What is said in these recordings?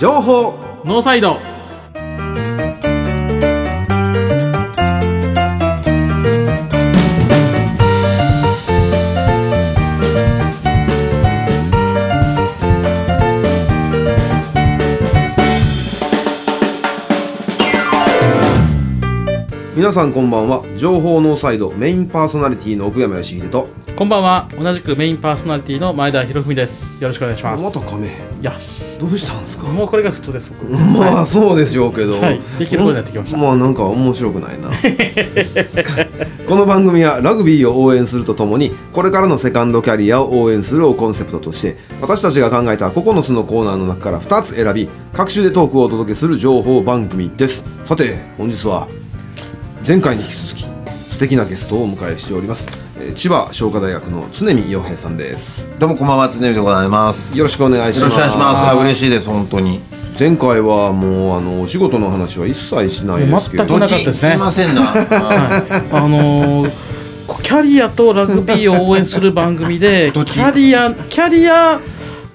情報。ノーサイド。皆さんこんばんは。情報ノーサイドメインパーソナリティの奥山義秀と。こんばんは。同じくメインパーソナリティの前田博文です。よろしくお願いします。また亀よしどうしたんですか？もうこれが普通です僕。まあそうでしょうけど、はい。できることになってきました。まあなんか面白くないな。この番組はラグビーを応援するとともにこれからのセカンドキャリアを応援するをコンセプトとして私たちが考えた9つのコーナーの中から2つ選び各種でトークをお届けする情報番組です。さて本日は前回に引き続き素敵なゲストをお迎えしております、えー千葉商科大学の常見洋平さんですどうもこんばんは、常見でございます。よよろしくお願いしますろしくお願いします。あ、嬉しいです、本当に。前回はもうあのお仕事の話は一切しないですけど全くなかったですねすいませんな。はあのーキャリアとラグビーを応援する番組でキャリアキャリア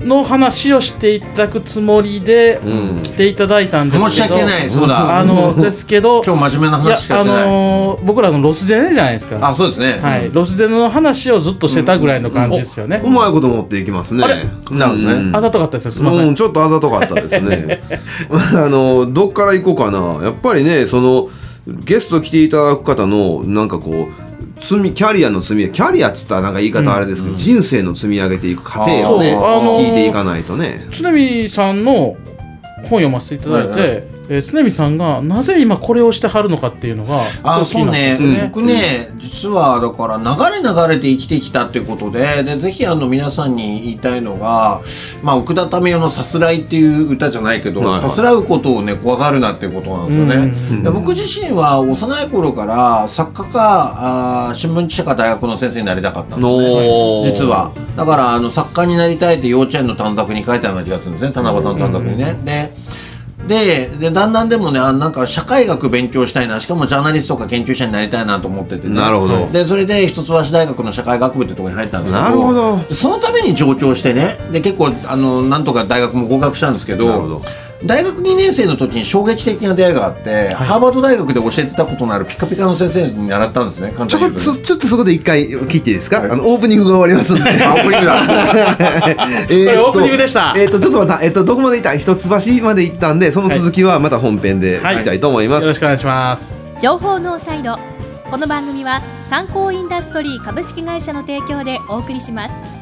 の話をしていただくつもりでうん。来ていただいたんですけど。申し訳ない、そうだ。あのですけど 今日真面目ない話しかしてない。のー僕らのロスジェネじゃないですか。あ、そうですね。はい、ロスジェネの話をずっとしてたぐらいの感じですよね、うまいこと持っていきますね。あれ？なるほどね。うん。あざとかったですよ。すみません、ちょっとあざとかったですね。あのどっから行こうかな。やっぱりねそのゲスト来ていただく方のなんかこう積みキャリアの積みキャリアっつったらなんか言い方あれですけど、人生の積み上げていく過程をね、あのー聞いていかないとね。常見さんの本読ませていただいて、はいはいえー常見さんがなぜ今これをしてはるのかっていうのがあ、すごく気になそうねったん。僕ね、実はだから流れ流れて生きてきたっていうことで、で、ぜひあの皆さんに言いたいのが、まあ、奥田民生のさすらいっていう歌じゃないけど、はいはいさすらうことをね、怖がるなっていうことなんですよね。で僕自身は幼い頃から作家か、あー新聞記者か大学の先生になりたかったんですね。実はだからあの作家になりたいって幼稚園の短冊に書いてあるような気がするんですね七夕の短冊にね。でででだんだんでもねあなんか社会学勉強したいな。しかもジャーナリストとか研究者になりたいなと思っててね。なるほど。でそれで一橋大学の社会学部ってところに入ったんですけどなるほど。でそのために上京してね。で結構あのなんとか大学も合格したんですけどなるほど大学2年生の時に衝撃的な出会いがあって、ハーバード大学で教えてたことのあるピカピカの先生に習ったんですね簡ちょちょっとそこで一回切っていいですか、はい。あのオープニングが終わりますんで。あオープニングだ。えオープニングでした。えーっとちょっとまた、えーっとどこまで行った一橋まで行ったんでその続きはまた本編ではい。いきたいと思います、よろしくお願いします。情報ノーサイド。この番組は参考インダストリー株式会社の提供でお送りします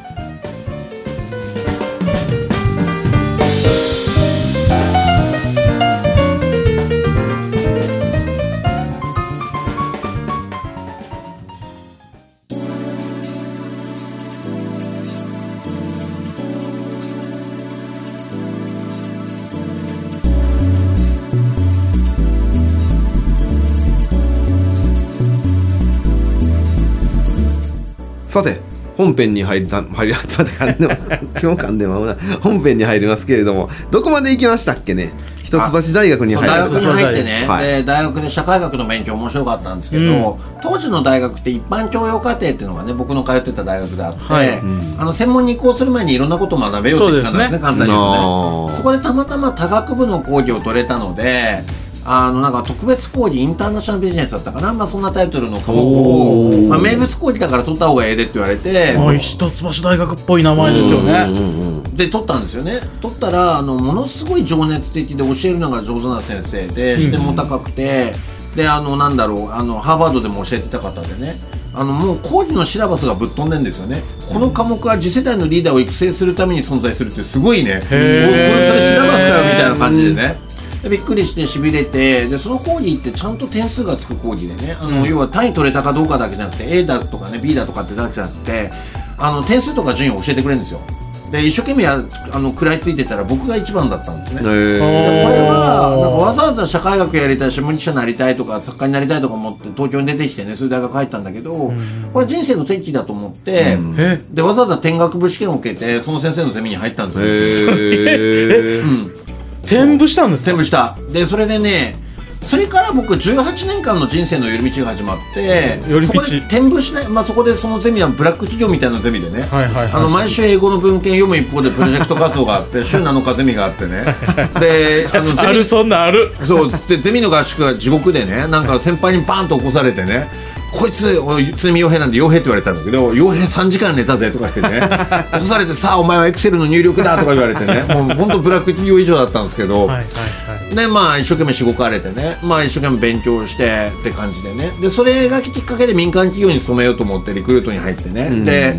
さて本編に入りた入り待って噛ん でも今日噛んでもな本編に入りますけれどもどこまで行きましたっけね？一橋大学に入る大学に入ってね、はい。で大学で社会学の勉強面白かったんですけど、うん。当時の大学って一般教養課程っていうのがね僕の通ってた大学であって、はい。あの専門に移行する前にいろんなことを学べようって期間なんですねね簡単に言うとね。そこでたまたま多学部の講義を取れたのであのなんか特別講義インターナショナルビジネスだったかな、まあ、そんなタイトルの科目を、まあ、名物講義だから取った方がええでって言われてはい一橋大学っぽい名前ですよね。で取ったんですよね。取ったらあのものすごい情熱的で教えるのが上手な先生で視点も高くて、であのなんだろうあのハーバードでも教えてた方でね。あのもう講義のシラバスがぶっ飛んでんですよね。この科目は次世代のリーダーを育成するために存在するってすごいね。これそれシラバスかよみたいな感じでねでびっくりしてしびれてでその講義ってちゃんと点数がつく講義でねあの、要は単位取れたかどうかだけじゃなくて A だとかね B だとかってだけじゃなくてあの点数とか順位を教えてくれるんですよ。で一生懸命やあの食らいついてたら僕が一番だったんですね、これはなんかわざわざ社会学やりたい新聞記者になりたいとか作家になりたいとか思って東京に出てきてねそういう大学入ったんだけど、これ人生の転機だと思って、えでわざわざ天学部試験を受けてその先生のゼミに入ったんですよ、転部したんですか？全部した。でそれでねそれから僕18年間の人生の寄り道が始まって寄り道。そこで転部しない、まあ、そこでそのゼミはブラック企業みたいなゼミでね、はいはいはい。あの毎週英語の文献読む一方でプロジェクト活動があって 週7日ゼミがあってね。であのゼミ あるそんなんある。そうでゼミの合宿が地獄でねなんか先輩にバーンと起こされてねこいつおい津波傭兵なんで傭兵って言われたんだけど傭兵3時間寝たぜとか言ってね。起こされてさあお前はエクセルの入力だとか言われてね。もう本当ブラック企業以上だったんですけど、はいはいはい。でまあ一生懸命しごかれてね。まあ一生懸命勉強してって感じでね。でそれがきっかけで民間企業に勤めようと思ってリクルートに入ってね、で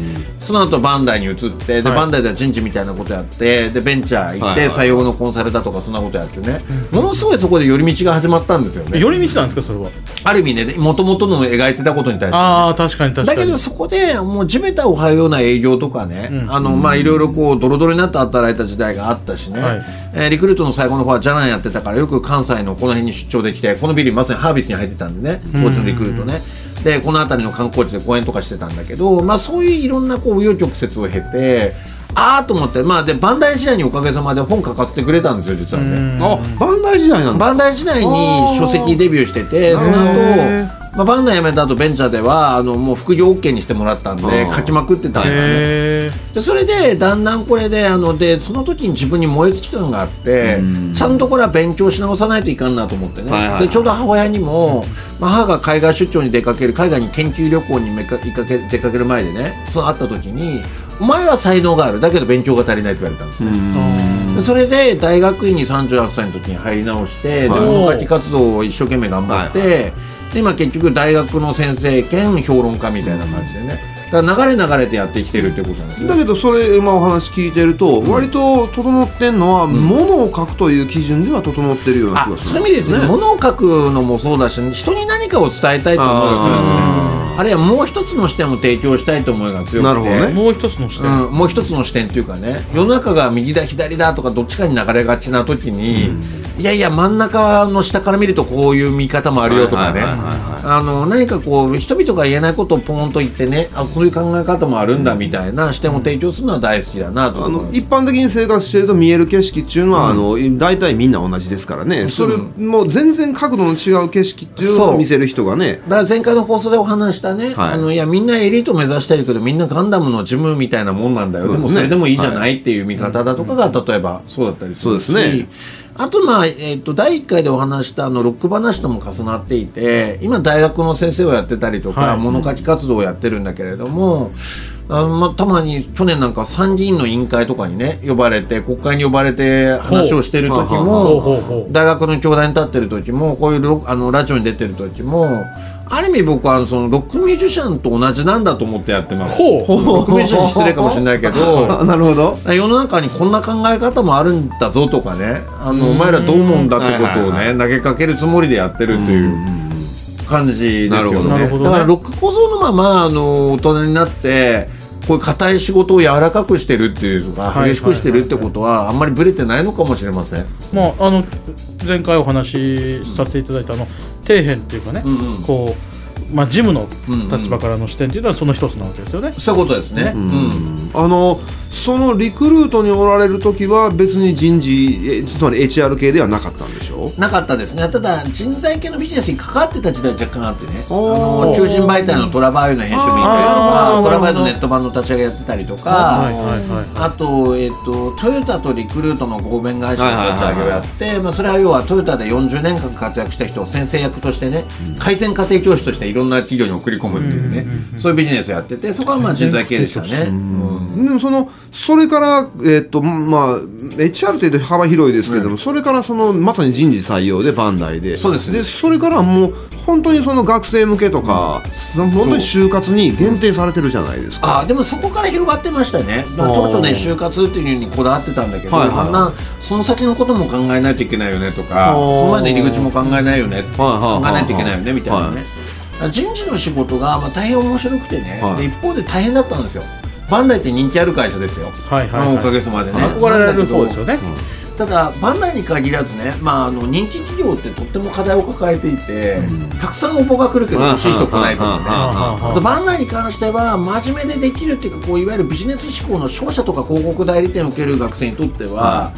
その後バンダイに移ってで、はい。バンダイでは人事みたいなことやってでベンチャー行って、採用のコンサルだとかそんなことやってね、ものすごいそこで寄り道が始まったんですよね。寄り道なんですかそれは？ある意味ねもともとの描いてたことに対してね、ああ確かに確かに。だけどそこでもう地べたを這うような営業とかね、うん。あのまあいろいろこうドロドロになって働いた時代があったしね、はい。えーリクルートの最後の方はジャランやってたからよく関西のこの辺に出張できてこのビルまさにハービスに入ってたんでね当時のリクルートね、でこの辺りの観光地で公演とかしてたんだけど、まあ、そういういろんなこう紆余曲折を経てああと思ってまあでバンダイ時代におかげさまで本書かせてくれたんですよ実はね。うん。あバンダイ時代なんだ。バンダイ時代に書籍デビューしててその後、まあ、バンダイ辞めた後ベンチャーではあのもう副業 OK にしてもらったんで書きまくってたんですね。へでそれでだんだんこれであのでその時に自分に燃え尽き感があってうん。ちゃんとこれは勉強し直さないといかんなと思ってね、はいはいはい。でちょうど母親にも、まあ、母が海外出張に出かける海外に研究旅行にめか行かけ出かける前でねそう会った時に「お前は才能がある。だけど勉強が足りない」って言われたんです。ね。でそれで大学院に38歳の時に入り直して、ではい。物書き活動を一生懸命頑張って、で今結局大学の先生兼評論家みたいな感じでね。だから流れ流れてやってきてるってことなんですよ。だけどそれ今お話聞いてると割と整ってんのは物を書くという基準では整ってるようなあ気がする。そういう意味で言うとね物を書くのもそうだし人に何かを伝えたいと思いが強い。ですねああるいはもう一つの視点を提供したいと思いが強くて。なるほどね。えもう一つの視点、うん、もう一つの視点というかね世の中が右だ左だとかどっちかに流れがちな時に、いやいや真ん中の下から見るとこういう見方もあるよとかね。はいはいはいはいあの何かこう人々が言えないことをポーンと言ってねあそういう考え方もあるんだみたいな視点を提供するのは大好きだなとあの思います。一般的に生活してると見える景色っていうのは、あの大体みんな同じですからね。それもう全然角度の違う景色っていうのを見せる人がね。だから前回の放送でお話したね、はい。あのいやみんなエリート目指してるけどみんなガンダムのジムみたいなもんなんだよ、でもそれでもいいじゃないっていう見方だとかが例えばそうだったりするし。そうですねあとまあ、えっと第1回でお話したあのロック話とも重なっていて今大学の先生をやってたりとか、はい。物書き活動をやってるんだけれどもあのまあ、たまに去年なんか参議院の委員会とかにね呼ばれて国会に呼ばれて話をしてる時も大学の教壇に立ってる時もこういうロあのラジオに出てる時もある意味僕はそのロックミュージシャンと同じなんだと思ってやってます。ロックミュージシャンに失礼かもしれないけどあ なるほど。世の中にこんな考え方もあるんだぞとかね。あのお前らどう思うんだってことをはいはいね投げかけるつもりでやってるという感じですなるほどよね。ねだからロック構造のままあの大人になってこういう硬い仕事を柔らかくしてるっていうかはい激しくしてるってことはあんまりブレてないのかもしれません。まああの前回お話しさせていただいたあの底辺っていうかね、うんうん。こうまあジムのうんうん。立場からの視点っていうのはその一つなわけですよね。そういうことですね。うん。あのそのリクルートにおられる時は別に人事えつまり HR 系ではなかったんでしょなかったですね。ただ人材系のビジネスに関わってた時代は若干あってね。あの求人媒体のトラバイユの編集部に行ったりとかトラバイユのネット版の立ち上げやってたりとか。あと、えっと、トヨタとリクルートの合弁会社の立ち上げをやって、まあ、それは要はトヨタで40年間活躍した人を先生役としてね、改善家庭教師としていろんな企業に送り込むっていうね、そういうビジネスをやっててそこはまあ人材系でしたね。うん。でもそのそれから、えっとまあ、HR というと幅広いですけれども、それからそのまさに人事採用でバンダイで。そうです。でそれからもう本当にその学生向けとか、本当に就活に限定されてるじゃないですか。あでもそこから広がってましたね、当初ね就活っていうのにこだわってたんだけど、はいはい。あんなその先のことも考えないといけないよねとかその前の入り口も考えないよね、はいはい考えないといけないよねみたいなね、はい人事の仕事がまあ大変面白くてね、はい。で一方で大変だったんですよ。バンダイって人気ある会社ですよ、はいはいはい。おかげさまでね。憧れられる方ですよね。ただバンダイに限らずね、まあ、あの人気企業ってとっても課題を抱えていて、たくさん応募が来るけど欲しい人来ないとかね。あとバンダイに関しては真面目でできるっていうかこういわゆるビジネス志向の商社とか広告代理店を受ける学生にとっては、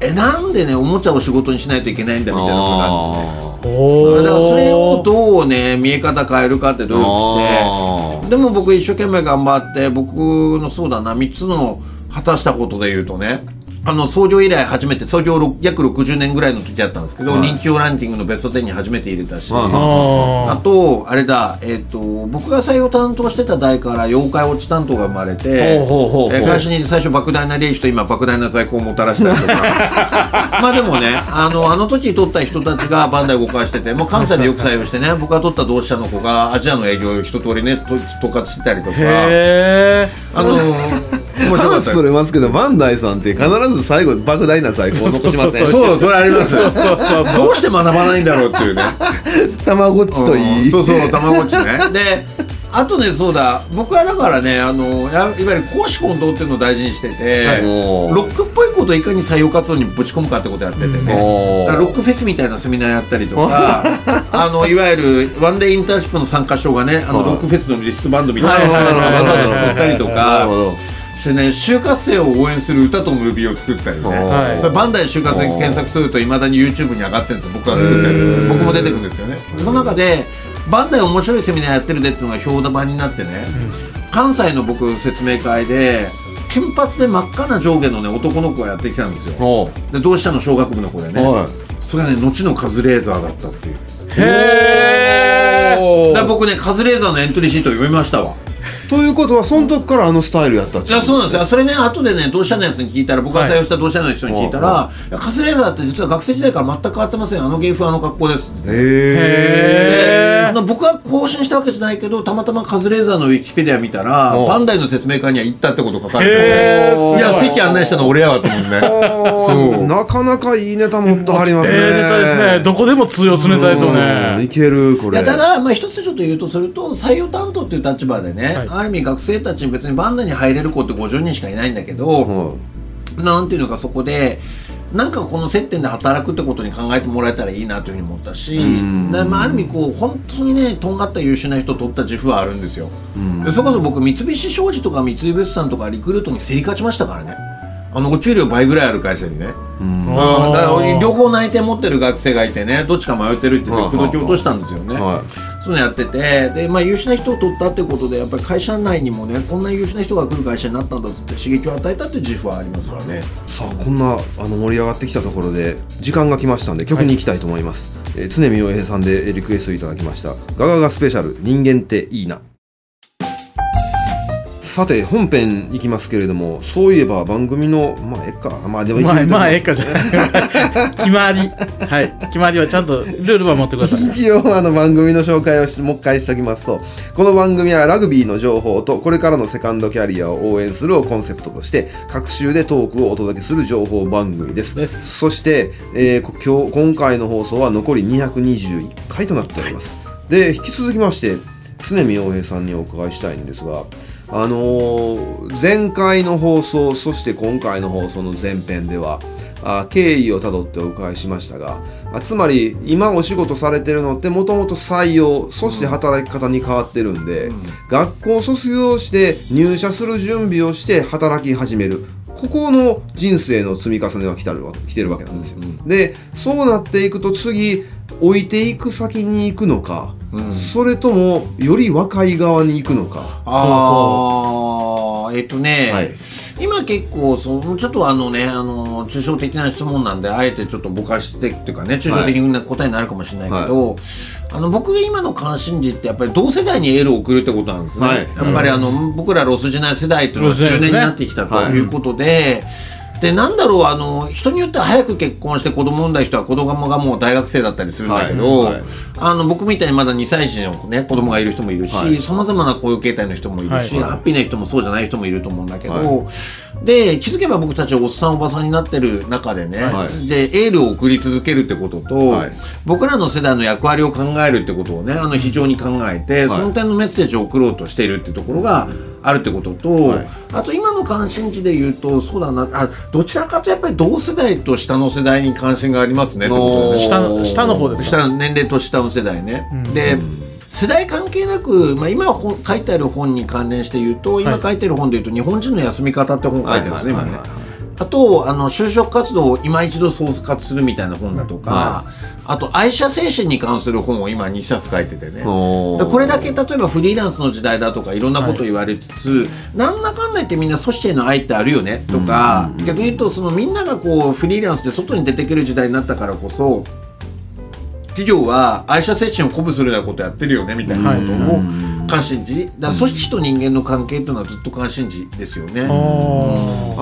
えなんでねおもちゃを仕事にしないといけないんだみたいなことなんですね。だからそれをどうね見え方変えるかって努力してでも僕一生懸命頑張って僕のそうだな3つの果たしたことで言うとねあの創業以来初めて創業ろ約60年ぐらいの時だったんですけど、はい。人気ランキングのベスト10に初めて入れたし、はいああとあれだ、えっと僕が採用担当してた代から妖怪落ち担当が生まれて会社に最初莫大な利益と今莫大な在庫をもたらしたりとか。まあでもねあのあの時取った人たちがバンダイ動かしててもう関西でよく採用してね僕が取った同志社の子がアジアの営業を一通りねと統括してたりとか。あの面白かった。それますけどバンダイさんって必ず最後莫大な在庫を残しませんそうそれあります。どうして学ばないんだろうっていうね。たまごっちといい。そうそうたまごっちね。であとねそうだ。僕はだからねあのやいわゆる公私混同っていうのを大事にしてて、おーロックっぽいことをいかに採用活動にぶち込むかってことやっててね、おー。だからロックフェスみたいなセミナーやったりとか あのいわゆるワンデーインターンシップの参加賞がねあのはい。ロックフェスのリストバンドみたいなはいはいのを作ったりとなるかほどしてね就活生を応援する歌とムービーを作ったりね。はい。それバンダイ就活生検索するといまだに YouTube に上がってるんですよ。僕が作ったやつ僕も出てくるんですけどね。その中でバンダイ面白いセミナーやってるでっていうのが評判になってね、関西の僕説明会で金髪で真っ赤な上下のね男の子がやってきたんですよ。おで同志社の小学部の子でね、はい。それがね後のカズレーザーだったっていう。へえ僕ねカズレーザーのエントリーシート読みましたわということはその時からあのスタイルやったっいやそうなんですよ。それね後でね同志社のやつに聞いたら僕が採用した同志社の人に聞いたら、、はい。やカズレーザーって実は学生時代から全く変わってませんあの芸風あの格好です。へえ僕は更新したわけじゃないけどたまたまカズレーザーのウィキペディア見たらおバンダイの説明会には行ったってこと書かれていや席案内したの俺やわと思うねそう。なかなかいいネタ持ってはりますね。ええネタですね。どこでも通用するネタですようん。いねけるこれ。いやただ、まあ、一つちょっと言うとすると採用担当っていう立場でね、はい。ある意味学生たちに別にバンダに入れる子って50人しかいないんだけど、はいなんていうのかそこでなんかこの接点で働くってことに考えてもらえたらいいなというふうに思ったし、まあ、ある意味こう本当にねとんがった優秀な人を取った自負はあるんですよ、ん。でそれこそ僕三菱商事とか三井物産とかリクルートに競り勝ちましたからねあのお給料倍ぐらいある会社にね、うん。うん。だから両方内定持ってる学生がいてねどっちか迷ってるって言ってはい。口説き落としたんですよね、はそういうのやっててで、まあ、優秀な人を取ったってことでやっぱり会社内にもねこんな優秀な人が来る会社になったんだっつって刺激を与えたっていう自負はありますわね。さあこんなあの盛り上がってきたところで時間が来ましたんで曲に行きたいと思います、えー常見洋平さんでリクエストいただきました。ガガガスペシャル人間っていいなさて本編いきますけれどもそういえば番組のまあえっか。まあでもまあまあええかじゃない。決まり。はい。決まりはちゃんとルールは持ってください。一応あの番組の紹介をしもう一回しておきますとこの番組はラグビーの情報とこれからのセカンドキャリアを応援するをコンセプトとして各週でトークをお届けする情報番組です。そして、えーこ今日今回の放送は残り221回となっております、で引き続きまして常見洋平さんにお伺いしたいんですがあのー前回の放送そして今回の放送の前編ではあ経緯をたどってお伺いしましたがあつまり今お仕事されてるのってもともと採用そして働き方に変わってるんで、学校卒業して入社する準備をして働き始めるここの人生の積み重ねは来たるわ来てるわけなんですよ。でそうなっていくと次置いていく先に行くのか、うんそれともより若い側に行くのか。ああえっとね、はい今結構そのちょっとあのねあの抽象的な質問なんであえてちょっとぼかしてっていうかね抽象的な答えになるかもしれないけど、あの僕が今の関心事ってやっぱり同世代にエールを送るってことなんですね、はい。やっぱりあの、僕らロスジェネ世代っていうのが中年になってきたとはいいうことで、でなんだろうあの人によっては早く結婚して子供産んだ人は子供がもう大学生だったりするんだけど、はいはいあの僕みたいにまだ2歳児の、ね、子供がいる人もいるはい。しさまざまな雇用形態の人もいるし、はいハッピーな人もそうじゃない人もいると思うんだけど、はで気づけば僕たちおっさんおばさんになってる中でね、はい。でエールを送り続けるってことと、はい。僕らの世代の役割を考えるってことをねあの非常に考えて、はい。その点のメッセージを送ろうとしているってところがあるってことと、はい。あと今の関心事で言うとそうだなあどちらかとやっぱり同世代と下の世代に関心がありますね下の下の方ですか下の年齢と下の世代ね。うん。で世代関係なく、まあ、今本書いてある本に関連して言うと今はい。書いてる本で言うと「日本人の休み方」って本書いてるんですね、今ね。あとあの就職活動を今一度総括するみたいな本だとか、はあと愛車精神に関する本を今2冊書いててね。これだけ例えばフリーランスの時代だとかいろんなこと言われつつ、なんだかんだ言ってみんな組織への愛ってあるよねとか、逆に言うとそのみんながこうフリーランスで外に出てくる時代になったからこそ企業は愛車精神を鼓舞するようなことやってるよねみたいなことを関心事。だ組織と人間の関係というのはずっと関心事ですよね。あー。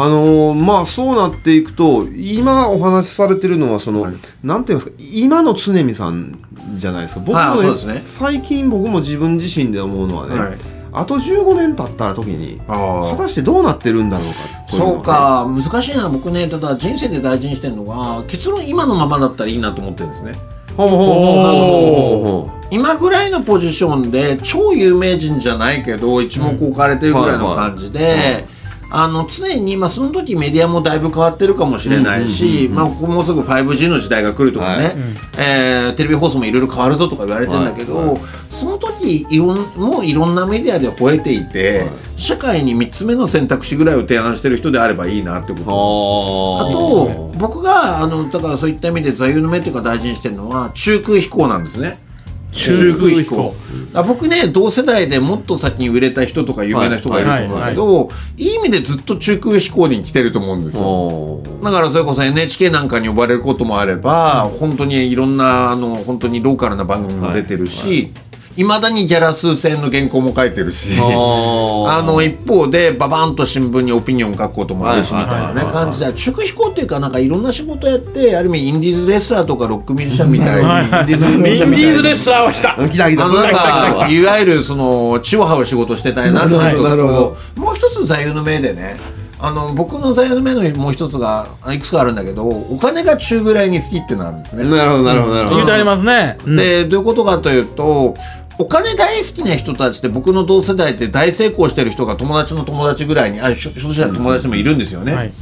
あのーまあそうなっていくと今お話しされてるのはその、はい。なんていうんですか今の常見さんじゃないですか。僕も、はいそうですね。最近僕も自分自身で思うのはね、はい。あと15年経った時に果たしてどうなってるんだろうかといのはね。そうか。難しいな僕ね。ただ人生で大事にしてるのは結論今のままだったらいいなと思ってるんですね。ほうほうほうほうほうほ今ぐらいのポジションで超有名人じゃないけど一目置かれてるぐらいの感じで、あの常に、まあ、その時メディアもだいぶ変わってるかもしれないし、まあ、ここもうすぐ 5G の時代が来るとかね、はいえーテレビ放送もいろいろ変わるぞとか言われてんだけど、はい。はい。その時いろんもういろんなメディアで吠えていて、はい。社会に3つ目の選択肢ぐらいを提案してる人であればいいなってことああと僕があのだからそういった意味で座右の銘っていうか大事にしてるのは中空飛行なんですね。中空飛行。あ僕ね同世代でもっと先に売れた人とか有名な人がい。ると思うんだけど、い。い。意味でずっと中空飛行に来てると思うんですよ。だからそれこそ NHK なんかに呼ばれることもあれば、本当にいろんなあの本当にローカルな番組も出てるし、いまだにギャラ数千円の原稿も書いてるし。あ の一方でババンと新聞にオピニオン書くこともあるしみはいたいなね感じで祝飛行っていうかなんかいろんな仕事やってある意味インディーズレスラーとかロックミュージシャンみたいにインディーズレスラーは来た来た来たなん来た。来たかいわゆるその血を這う仕事してたいなというのとなるほどもう一つ座右の銘でねあの僕の座右の銘のもう一つがいくつかあるんだけどお金が中ぐらいに好きっていうのがあるんですね。なるほどなるほどなるほど。言うてありますね。うん。でどういうことかというとお金大好きな人たちって僕の同世代って大成功してる人が友達の友達ぐらいにあひょひょっとしたら友達でもいるんですよね、はい。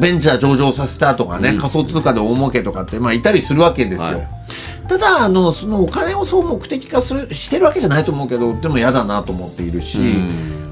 ベンチャー上場させたとかね、仮想通貨で大儲けとかって、まあ、いたりするわけですよ、はい。ただあのそのお金をそう目的化するしてるわけじゃないと思うけどでも嫌だなと思っているし、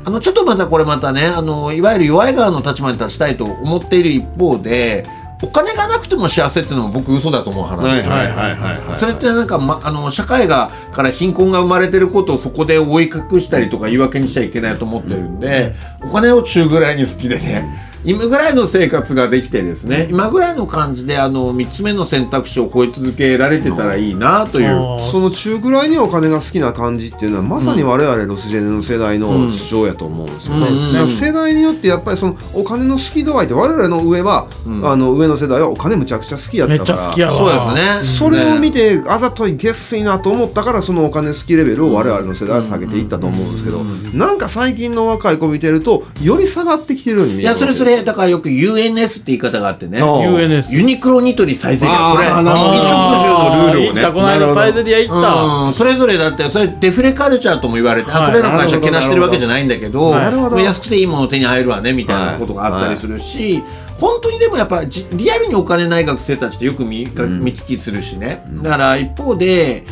あのちょっとまたこれまたねあのいわゆる弱い側の立場に立ちたいと思っている一方でお金がなくても幸せっていうのも僕嘘だと思う派なんですよ、はいはいはいはいはいそれってなんか、ま、あの社会がから貧困が生まれてることをそこで覆い隠したりとか言い訳にしちゃいけないと思ってるんで、お金を中ぐらいに好きでね、今ぐらいの生活ができてですね今ぐらいの感じであの3つ目の選択肢を超え続けられてたらいいなという。その中ぐらいにお金が好きな感じっていうのはまさに我々ロスジェネの世代の主張やと思うんですよ。ね、世代によってやっぱりそのお金の好き度合いって我々の上は、ん。あの上の世代はお金むちゃくちゃ好きやっためから。そうですね。それを見て、てあざといげっすいなと思ったからそのお金好きレベルを我々の世代は下げていったと思うんですけどなんか最近の若い子見てるとより下がってきてるように見えるいやそれそれだからよく UNS って言い方があってね。UNS。ユニクロニトリサイゼリヤあーこれ衣食住のルールをね。行ったこの間サイゼリア行った。うん、それぞれだってそれデフレカルチャーとも言われて、あはい。それらの会社けなしてるわけじゃないんだけどなるほど。安くていいもの手に入るわねみたいなことがあったりするし、本当にでもやっぱじリアルにお金ない学生たちってよく見,、見聞きするしね。だから一方で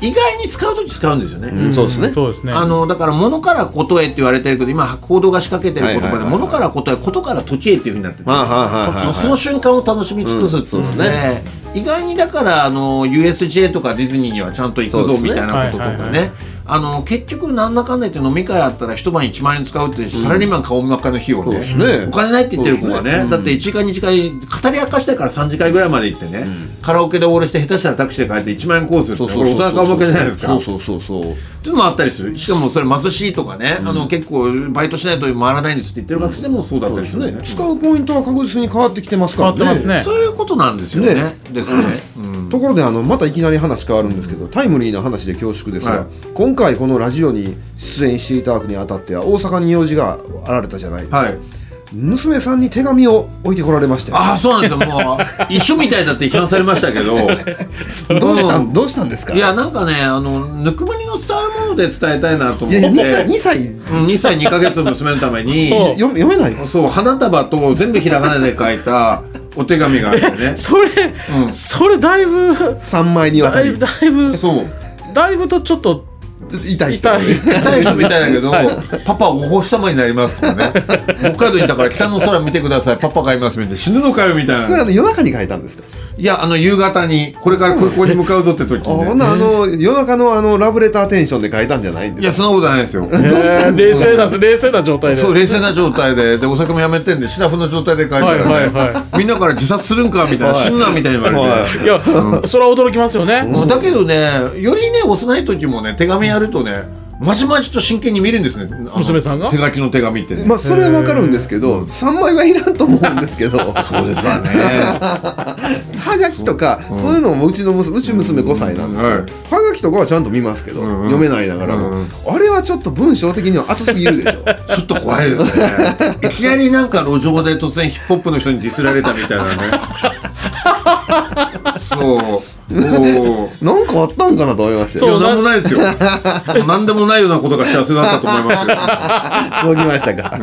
意外に使う時使うんですよね。うん。そうですね。そうですね。あのだから物からことへって言われてるけど今報道が仕掛けてる言葉ではいはいはい。はい物からことへことから時へっていうふうになって。て、はいはいはいはいはい。その瞬間を楽しみ尽くすっていうので,、うんそうです意外にだからあの USJ とかディズニーにはちゃんと行くぞみたいなこととかはいはいはねあの結局なんだかんだ言って飲み会あったら一晩1万円使うってサラリーマン顔真っ赤の日をそうね,、ね。お金ないって言ってる子はねだって1時間2時間語り明かしてから3時間ぐらいまで行ってね、カラオケでオールして下手したらタクシーで帰って1万円コースってこれ大人顔負けじゃないですか。そうそうそうそうっていうのもあったりする。しかもそれ貧しいとかね、あの結構バイトしないと回らないんですって言ってる学生でもそうだったりするね,、使うポイントは確実に変わってきてますからね。ねそういうことなんですよね。ね。ですね、うん。ところであのまたいきなり話変わるんですけどタイムリーな話で恐縮ですが、はい。今回このラジオに出演していただくにあたっては大阪に用事があられたじゃないですか、はい娘さんに手紙を置いてこられまして。ああそうなんですよ。もう一緒みたいだって批判されましたけど。どうしたどうしたんですか？いやなんかねあのぬくもりの伝わるもので伝えたいなと思いって。や2歳2歳。うん2歳2ヶ月の娘のために。読読めない。そう花束と全部ひらがなで書いたお手紙があってね。それ、うん。それだいぶ3枚にわたり。だいぶだいぶそう。だいぶとちょっとちょっと痛い人。痛い。痛い人みたいだけど、パパお星様になりますとかね。北海道にいたから北の空見てください。パパがいますみたいな。死ぬのかよみたいな。それはね。夜中に書いたんですかいやあの夕方にこれから空港に向かうぞって時に、ね、あの夜中のあのラブレターテンションで書いたんじゃないんですか？いやそんなことないですよ。えー冷静な冷静な状態で。そう冷静な状態ででお酒もやめてんでシラフの状態で書いたらね、はいはいはみんなから自殺するんかみたいな、はい。死ぬなみたいに言われて、い。や、それは驚きますよね、もうだけどねよりね幼い時もね手紙やるとねまじまじと真剣に見るんですね。娘さんが？手書きの手紙ってね、まあそれはわかるんですけど3枚はいらんと思うんですけど。そうですわね。はがきとか、そう。いうのもうちの娘うち娘5歳なんですけど、はい。はがきとかはちゃんと見ますけど、んうん。読めないながらも、うんうん。あれはちょっと文章的には熱すぎるでしょ。ちょっと怖いですね。いきなりなんか路上で突然ヒップホップの人にディスられたみたいなね。そうなんかあったんかなと思いましたよなんもないですよ。なんでもないようなことが幸せだったと思いますよ。そうきましたか。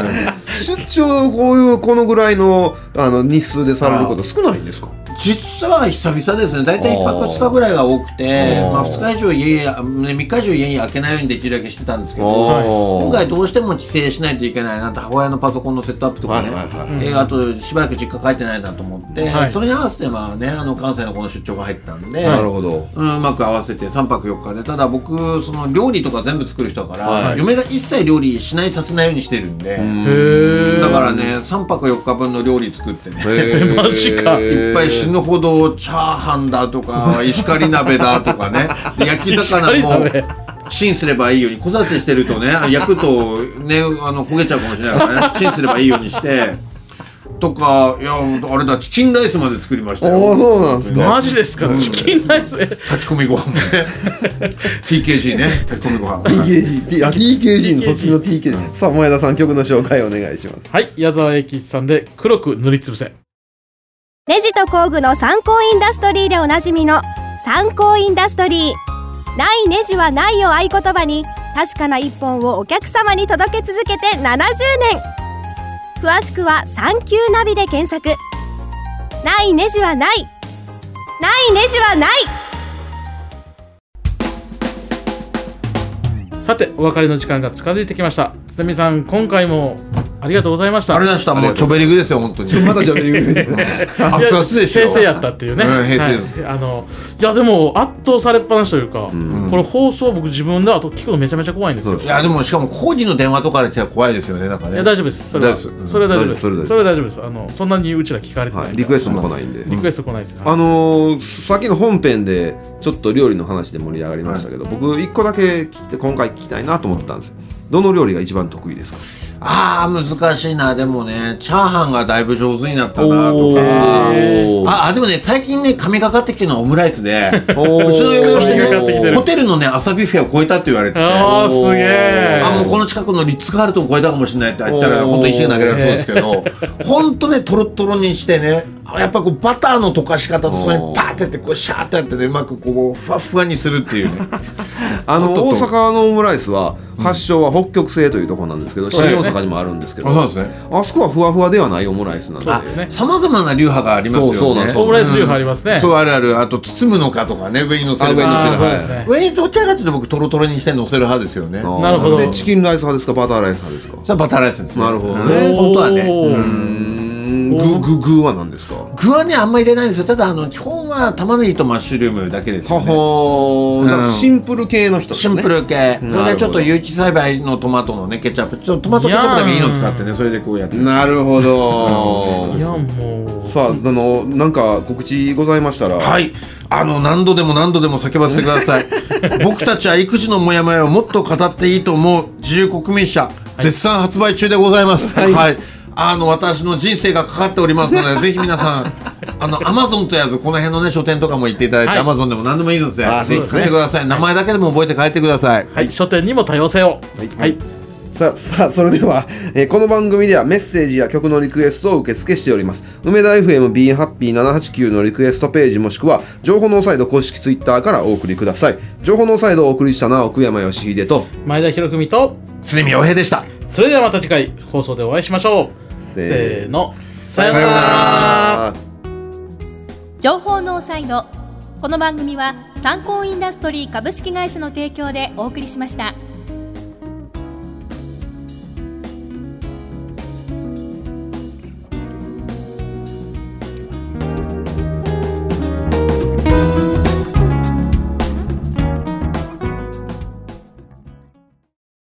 出張こういうこのぐらいのあの日数でされること少ないんですか？実は久々ですね。大体1泊2日ぐらいが多くて、まあ2日以上家、ね、3日以上家に開けないようにできるだけしてたんですけど、今回どうしても帰省しないといけないなって母親のパソコンのセットアップとかね、はいはいはい。えーあとしばらく実家帰ってないなと思って、はい。それに合わせてまあねあの関西のこの出張が入ったんで、なるほど。うん、うまく合わせて3泊4日で。ただ僕その料理とか全部作る人だから、はい。嫁が一切料理しないさせないようにしてるんで、だからね3泊4日分の料理作ってね マジか。いっぱい死ぬほどチャーハンだとか 石狩鍋だとかね。で焼き魚もチンすればいいように子育てしてるとね焼くとねあの焦げちゃうかもしれないからね。チンすればいいようにして。とかいやあれだチキンライスまで作りましたよ。おおそうなんですか。マジですか、チキンライス？え炊き込みご飯ね。TKG ね。炊き込みご飯。TKG T あ TKG のそっちの TKG さあ前田さん曲の紹介お願いします。はい矢沢永吉さんで黒く塗りつぶせネジと工具の参考インダストリーでおなじみの参考インダストリー。ないネジはないを合言葉に確かな一本をお客様に届け続けて70年。詳しくは「サンキューナビ」で検索。ないネジはない。ないネジはない。さてお別れの時間が近づいてきました。津波さん今回もありがとうございました。あれでした。もうチョベリグですよ本当に。また喋り熱々でしょ平成やったっていうね、うん平成はい。あのいやでも圧倒されっぱなしというか、これ放送僕自分であと聞くのめちゃめちゃ怖いんですよ。いやでもしかも工事の電話とかで来たら怖いですよねなんかね。いや大丈夫です。それは。大丈夫です。それは大丈夫です。それは大丈夫です。それは大丈夫です。あのそんなにうちら聞かれてない、はい。リクエストも来ないんで。リクエスト来ないですよ、あのー、さっきの本編でちょっと料理の話で盛り上がりましたけど、僕一個だけ聞きて今回聞きたいなと思ってたんですよどの料理が一番得意ですか？ああ難しいな。でもねチャーハンがだいぶ上手になったなとおかー。ああでもね最近ね神がかってきてるのはオムライスで。うちの嫁をしてねホテルのね朝ビュッフェを超えたって言われててああすげえあもうこの近くのリッツ・カールトンを超えたかもしれないって言ったら本当石が投げられそうですけど。本当ねトロトロにしてねやっぱこうバターの溶かし方とそこにパーってやってこうシャーってやってねうまくこうふわふわにするっていうね。あの大阪のオムライスは発祥は北極星というところなんですけど、新大阪にもあるんですけど、あそうですね。あそこはふわふわではないオムライスなんで。さまざまな流派がありますよね。そうそうなんですオムライス流派ありますね、そうあるある。あと包むのかとかね上に乗せるあ上に乗せる上にどちらかというと僕トロトロにして乗せる派ですよね。なるほど。でチキンライス派ですかバターライス派ですか。バターライスですね。なるほどね。うん本当はね。うーん具具具は何ですか？は具はねあんまり入れないんですよ。ただあの基本は玉ねぎとマッシュルームだけですよね。はだからうん。シンプル系の人ですね。シンプル系。それでちょっと有機栽培のトマトのねケチャップちょっとトマトケチャップだけいいの使ってねそれでこうやって。なるほど。いやもうさああのなんか告知ございましたら。はい。あの何度でも何度でも叫ばせてください。僕たちは育児のモヤモヤをもっと語っていいと思う自由国民社、絶賛発売中でございます。はい、あの私の人生がかかっておりますので ぜひ皆さんあのアマゾンとやずこの辺のね書店とかも行っていただいて、はい。アマゾンでも何でもいいのであぜひ買ってください、名前だけでも覚えて帰ってください。はい。書店にも多様性を。はい、さあさあそれでは、えーこの番組ではメッセージや曲のリクエストを受付しております。梅田 FMBHappy789 のリクエストページもしくは情報ノーサイド公式ツイッターからお送りください。情報ノーサイドをお送りしたのは奥山義秀と前田博文と常見洋平でした。それではまた次回放送でお会いしましょうせせーの。さようなら。情報ノーサイドこの番組は参考インダストリー株式会社の提供でお送りしました。